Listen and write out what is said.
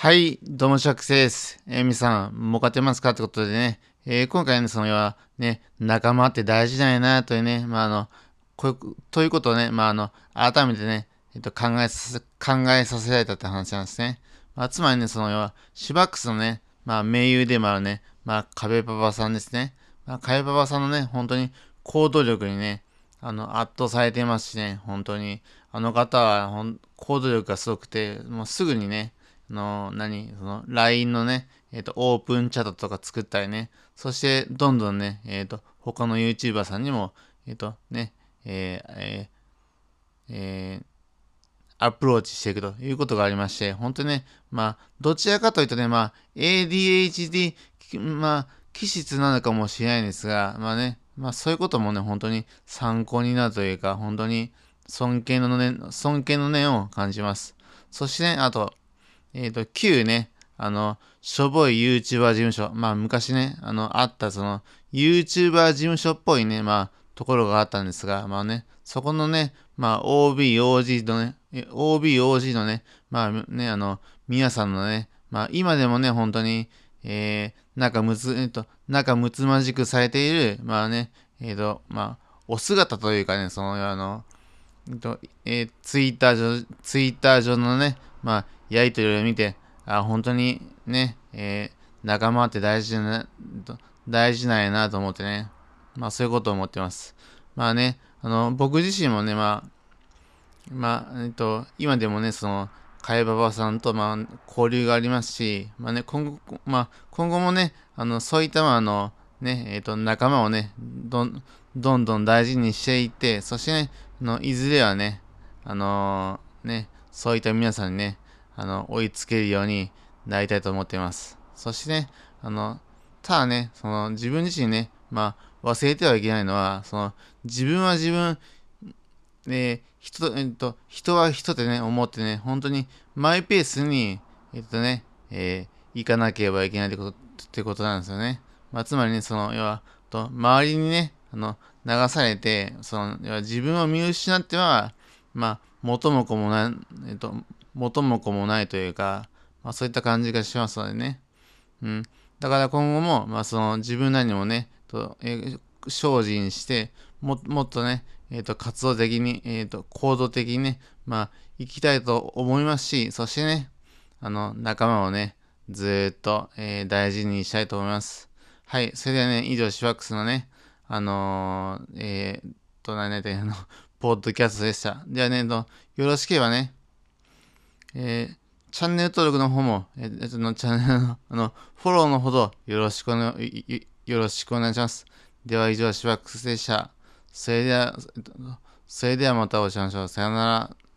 はい、どうも、シャックスです。えー、さん、儲かってますかってことでね、えー今回のその要はね、仲間って大事だよな、というね、まあ、あの、こういう、ということをね、まあ、あの、改めてね、えっと、考えさせ、考えさせられたって話なんですね。まあ、つまりね、その要は、シバックスのね、まあ、盟友でもあるね、まあ、壁パパさんですね。まあ、壁パパさんのね、本当に行動力にね、あの、圧倒されていますしね、本当に。あの方は、行動力がすごくて、もうすぐにね、の、何？その、LINE のね、えっ、と、オープンチャットとか作ったりね、そして、どんどんね、えっ、と、他の YouTuber さんにも、えっ、と、ね、えーえーえーアプローチしていくということがありまして、本当にね、まあ、どちらかというとね、まあ、ADHD、まあ、気質なのかもしれないんですが、まあね、まあ、そういうこともね、本当に参考になるというか、本当に尊敬の念、尊敬の念を感じます。そしてね、あと、えっ、と、旧ね、あの、しょぼい YouTuber 事務所、まあ昔ね、あの、あったその、YouTuber 事務所っぽいね、まあ、ところがあったんですが、まあね、そこのね、まあ、OB、OG のね、OB、OG のね、まあね、あの、皆さんのね、まあ今でもね、本当に、えー、仲むつ、えっと、仲睦まじくされている、まあね、えっ、と、まあ、お姿というかね、その、あの、えっと、えーツイッター上、ツイッター上のね、まあ、やりとりを見て、あ、本当にね、えー仲間って大事な、大事なんやなと思ってね、まあ、そういうことを思ってます。まあね、あの、僕自身もね、まあ、まあ、えっと、今でもね、その、かえばばさんと、まあ、交流がありますし、まあね、今後、まあ、今後もね、あの、そういった、まあ、あの、ね、えっと、仲間をね、どん、どんどん大事にしていって、そしてね、あのいずれはね、あのね、そういった皆さんにね、あの、追いつけるようになりたいと思っています。そしてね、あの、ただね、その、自分自身ね、まあ、忘れてはいけないのは、その、自分は自分、で、人、えっと、人は人ってね、思ってね、本当にマイペースに、えっとね、えー行かなければいけないってこと、ってことなんですよね。まあ、つまりね、その、要は、と、周りにね、あの、流されて、その、要は自分を見失っては、まあ、元も子もない、えっと、元も子もないというか、まあ、そういった感じがしますのでね。うん。だから今後も、まあ、その、自分なりにもね、と、えー精進して、も、もっとね、えっ、と、活動的に、えっ、と、行動的にね、まあ、行きたいと思いますし、そしてね、あの、仲間をね、ずーっと、えー大事にしたいと思います。はい、それではね、以上、シワックスのね、あのー、えー、と、何々というあの、ポッドキャストでした。ではね、よろしければね、えーチャンネル登録の方も、えーえっと、のチャンネルの、あの、フォローのほどよろしくお願い、いいよろしくお願いします。では以上、シバックスでした。それでは、それではまたお会いしましょう。さよなら。